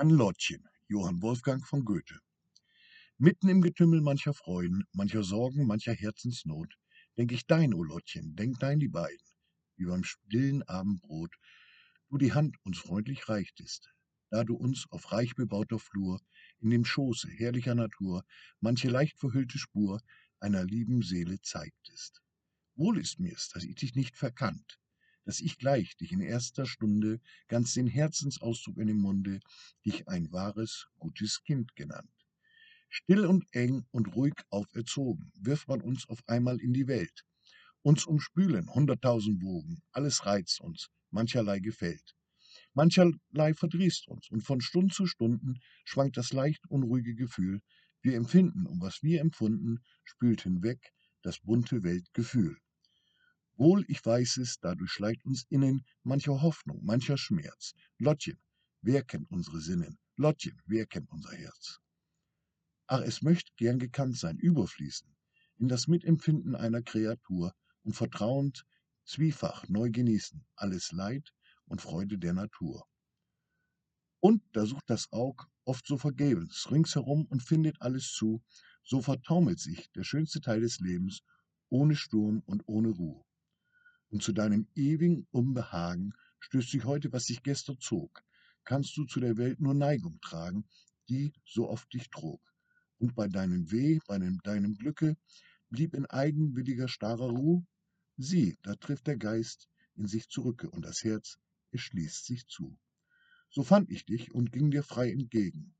An Lottchen, Johann Wolfgang von Goethe. Mitten im Getümmel mancher Freuden, mancher Sorgen, mancher Herzensnot, denk ich dein, o Lottchen, denk dein die beiden, wie beim stillen Abendbrot, du die Hand uns freundlich reichtest, da du uns auf reich bebauter Flur, in dem Schoße herrlicher Natur, manche leicht verhüllte Spur einer lieben Seele zeigtest. Wohl ist mir's, dass ich dich nicht verkannt, dass ich gleich dich in erster Stunde ganz den Herzensausdruck in dem Munde dich ein wahres, gutes Kind genannt. Still und eng und ruhig auferzogen, wirft man uns auf einmal in die Welt. Uns umspülen hunderttausend Wogen, alles reizt uns, mancherlei gefällt. Mancherlei verdrießt uns, und von Stund zu Stunden schwankt das leicht unruhige Gefühl. Wir empfinden, und was wir empfunden, spült hinweg das bunte Weltgefühl. Wohl, ich weiß es, dadurch schleicht uns innen mancher Hoffnung, mancher Schmerz. Lottchen, wer kennt unsere Sinnen? Lottchen, wer kennt unser Herz? Ach, es möcht gern gekannt sein, überfließen, in das Mitempfinden einer Kreatur und vertrauend, zwiefach neu genießen, alles Leid und Freude der Natur. Und da sucht das Aug oft so vergebens ringsherum und findet alles zu, so vertaumelt sich der schönste Teil des Lebens, ohne Sturm und ohne Ruhe und zu deinem ewigen Unbehagen stößt sich heute, was sich gestern zog, kannst du zu der Welt nur Neigung tragen, die so oft dich trug. Und bei deinem Weh, bei deinem Glücke, blieb in eigenwilliger starrer Ruh, sieh, da trifft der Geist in sich zurücke und das Herz, es schließt sich zu. So fand ich dich und ging dir frei entgegen.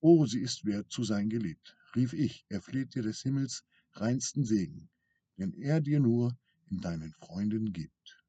O, sie ist wert zu sein geliebt, rief ich, er fleht dir des Himmels reinsten Segen, denn er dir nur in deinen Freunden gibt.